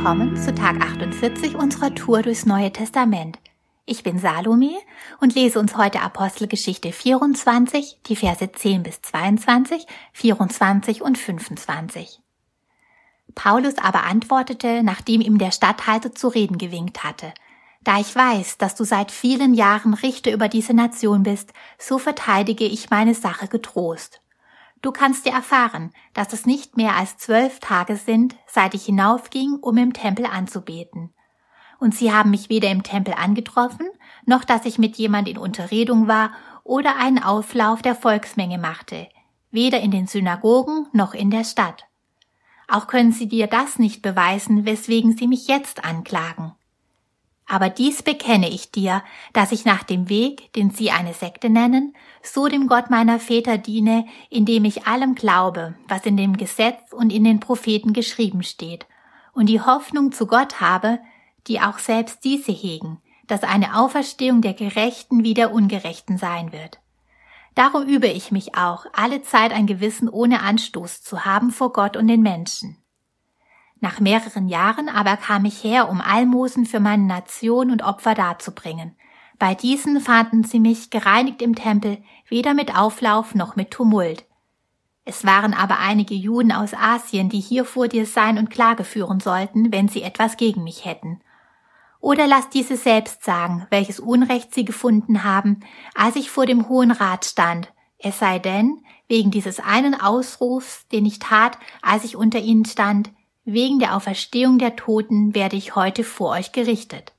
willkommen zu Tag 48 unserer Tour durchs Neue Testament. Ich bin Salome und lese uns heute Apostelgeschichte 24, die Verse 10 bis 22, 24 und 25. Paulus aber antwortete, nachdem ihm der Statthalter zu reden gewinkt hatte. Da ich weiß, dass du seit vielen Jahren Richter über diese Nation bist, so verteidige ich meine Sache getrost. Du kannst dir erfahren, dass es nicht mehr als zwölf Tage sind, seit ich hinaufging, um im Tempel anzubeten. Und sie haben mich weder im Tempel angetroffen, noch dass ich mit jemand in Unterredung war oder einen Auflauf der Volksmenge machte, weder in den Synagogen noch in der Stadt. Auch können sie dir das nicht beweisen, weswegen sie mich jetzt anklagen. Aber dies bekenne ich dir, dass ich nach dem Weg, den sie eine Sekte nennen, so dem Gott meiner Väter diene, indem ich allem glaube, was in dem Gesetz und in den Propheten geschrieben steht, und die Hoffnung zu Gott habe, die auch selbst diese hegen, dass eine Auferstehung der Gerechten wie der Ungerechten sein wird. Darum übe ich mich auch, alle Zeit ein Gewissen ohne Anstoß zu haben vor Gott und den Menschen. Nach mehreren Jahren aber kam ich her, um Almosen für meine Nation und Opfer darzubringen. Bei diesen fanden sie mich gereinigt im Tempel, weder mit Auflauf noch mit Tumult. Es waren aber einige Juden aus Asien, die hier vor dir sein und Klage führen sollten, wenn sie etwas gegen mich hätten. Oder lass diese selbst sagen, welches Unrecht sie gefunden haben, als ich vor dem Hohen Rat stand, es sei denn, wegen dieses einen Ausrufs, den ich tat, als ich unter ihnen stand, wegen der Auferstehung der Toten werde ich heute vor euch gerichtet.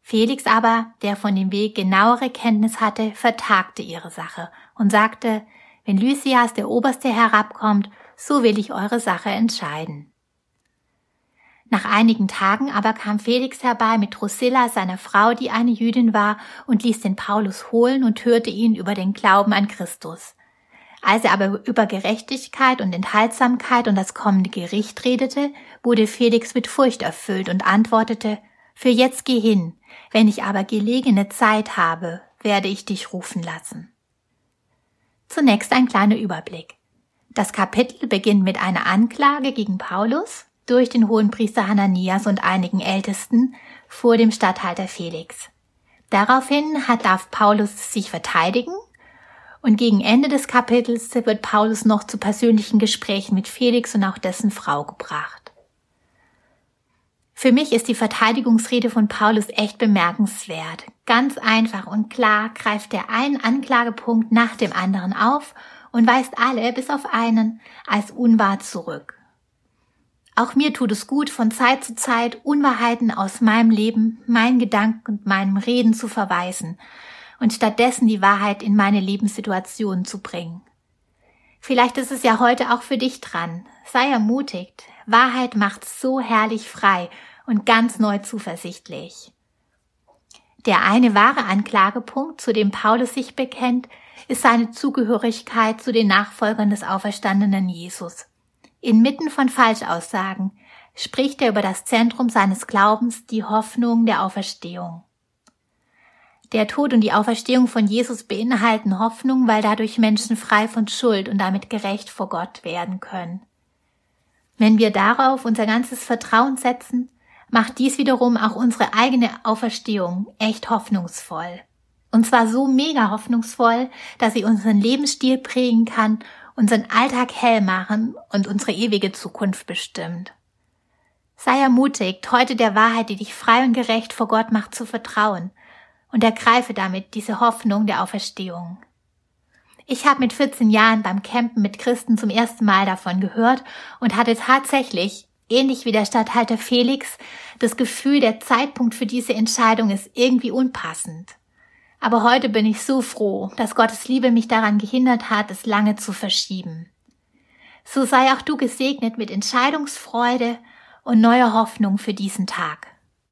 Felix aber, der von dem Weg genauere Kenntnis hatte, vertagte ihre Sache und sagte, wenn Lysias der Oberste herabkommt, so will ich eure Sache entscheiden. Nach einigen Tagen aber kam Felix herbei mit Drusilla, seiner Frau, die eine Jüdin war, und ließ den Paulus holen und hörte ihn über den Glauben an Christus. Als er aber über Gerechtigkeit und Enthaltsamkeit und das kommende Gericht redete, wurde Felix mit Furcht erfüllt und antwortete, Für jetzt geh hin, wenn ich aber gelegene Zeit habe, werde ich dich rufen lassen. Zunächst ein kleiner Überblick. Das Kapitel beginnt mit einer Anklage gegen Paulus durch den Hohenpriester Hananias und einigen Ältesten vor dem Statthalter Felix. Daraufhin hat darf Paulus sich verteidigen und gegen Ende des Kapitels wird Paulus noch zu persönlichen Gesprächen mit Felix und auch dessen Frau gebracht. Für mich ist die Verteidigungsrede von Paulus echt bemerkenswert. Ganz einfach und klar greift er einen Anklagepunkt nach dem anderen auf und weist alle bis auf einen als unwahr zurück. Auch mir tut es gut, von Zeit zu Zeit Unwahrheiten aus meinem Leben, meinen Gedanken und meinem Reden zu verweisen und stattdessen die Wahrheit in meine Lebenssituation zu bringen. Vielleicht ist es ja heute auch für dich dran. Sei ermutigt. Wahrheit macht so herrlich frei und ganz neu zuversichtlich. Der eine wahre Anklagepunkt, zu dem Paulus sich bekennt, ist seine Zugehörigkeit zu den Nachfolgern des auferstandenen Jesus. Inmitten von Falschaussagen spricht er über das Zentrum seines Glaubens, die Hoffnung der Auferstehung. Der Tod und die Auferstehung von Jesus beinhalten Hoffnung, weil dadurch Menschen frei von Schuld und damit gerecht vor Gott werden können. Wenn wir darauf unser ganzes Vertrauen setzen, macht dies wiederum auch unsere eigene Auferstehung echt hoffnungsvoll. Und zwar so mega hoffnungsvoll, dass sie unseren Lebensstil prägen kann, unseren Alltag hell machen und unsere ewige Zukunft bestimmt. Sei ermutigt, heute der Wahrheit, die dich frei und gerecht vor Gott macht, zu vertrauen und ergreife damit diese Hoffnung der Auferstehung. Ich habe mit 14 Jahren beim Campen mit Christen zum ersten Mal davon gehört und hatte tatsächlich, ähnlich wie der Statthalter Felix, das Gefühl, der Zeitpunkt für diese Entscheidung ist irgendwie unpassend. Aber heute bin ich so froh, dass Gottes Liebe mich daran gehindert hat, es lange zu verschieben. So sei auch du gesegnet mit Entscheidungsfreude und neuer Hoffnung für diesen Tag.